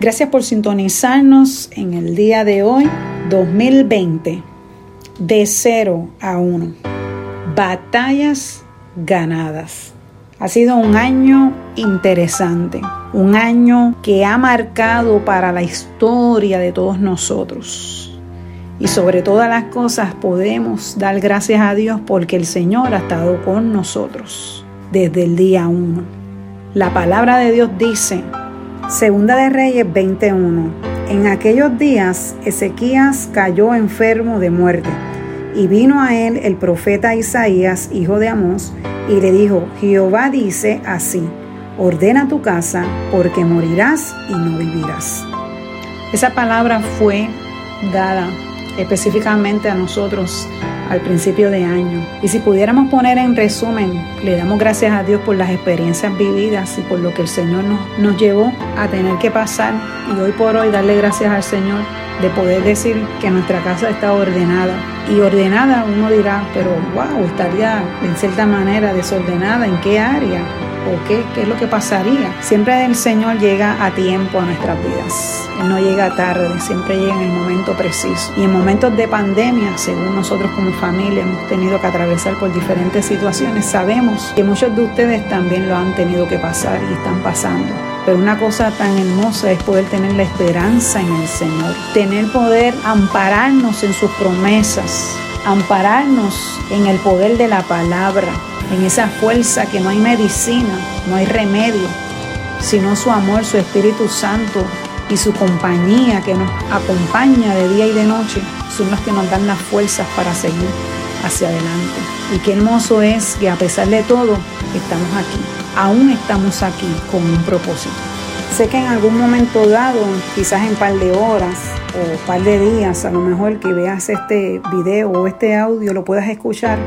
Gracias por sintonizarnos en el día de hoy, 2020, de 0 a 1. Batallas ganadas. Ha sido un año interesante, un año que ha marcado para la historia de todos nosotros. Y sobre todas las cosas podemos dar gracias a Dios porque el Señor ha estado con nosotros desde el día 1. La palabra de Dios dice, Segunda de Reyes 21, en aquellos días Ezequías cayó enfermo de muerte y vino a él el profeta Isaías, hijo de Amós, y le dijo, Jehová dice así, ordena tu casa porque morirás y no vivirás. Esa palabra fue dada específicamente a nosotros al principio de año. Y si pudiéramos poner en resumen, le damos gracias a Dios por las experiencias vividas y por lo que el Señor nos, nos llevó a tener que pasar y hoy por hoy darle gracias al Señor de poder decir que nuestra casa está ordenada. Y ordenada uno dirá, pero wow, estaría en cierta manera desordenada, ¿en qué área? ¿O qué, qué es lo que pasaría? Siempre el Señor llega a tiempo a nuestras vidas. Él no llega tarde, siempre llega en el momento preciso. Y en momentos de pandemia, según nosotros como familia hemos tenido que atravesar por diferentes situaciones, sabemos que muchos de ustedes también lo han tenido que pasar y están pasando. Pero una cosa tan hermosa es poder tener la esperanza en el Señor, tener poder ampararnos en sus promesas, ampararnos en el poder de la palabra, en esa fuerza que no hay medicina, no hay remedio, sino su amor, su Espíritu Santo y su compañía que nos acompaña de día y de noche, son los que nos dan las fuerzas para seguir hacia adelante. Y qué hermoso es que a pesar de todo, estamos aquí aún estamos aquí con un propósito. Sé que en algún momento dado, quizás en par de horas o par de días, a lo mejor que veas este video o este audio, lo puedas escuchar,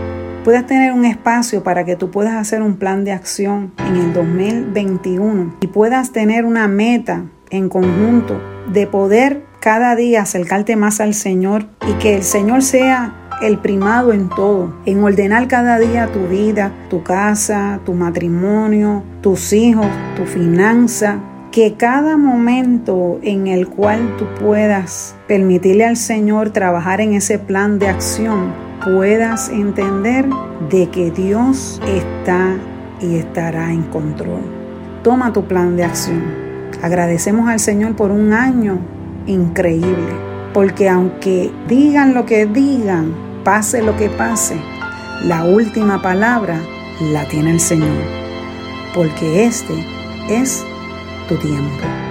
puedas tener un espacio para que tú puedas hacer un plan de acción en el 2021 y puedas tener una meta en conjunto de poder cada día acercarte más al Señor y que el Señor sea el primado en todo, en ordenar cada día tu vida, tu casa, tu matrimonio, tus hijos, tu finanza, que cada momento en el cual tú puedas permitirle al Señor trabajar en ese plan de acción, puedas entender de que Dios está y estará en control. Toma tu plan de acción. Agradecemos al Señor por un año increíble, porque aunque digan lo que digan, pase lo que pase, la última palabra la tiene el Señor, porque este es tu tiempo.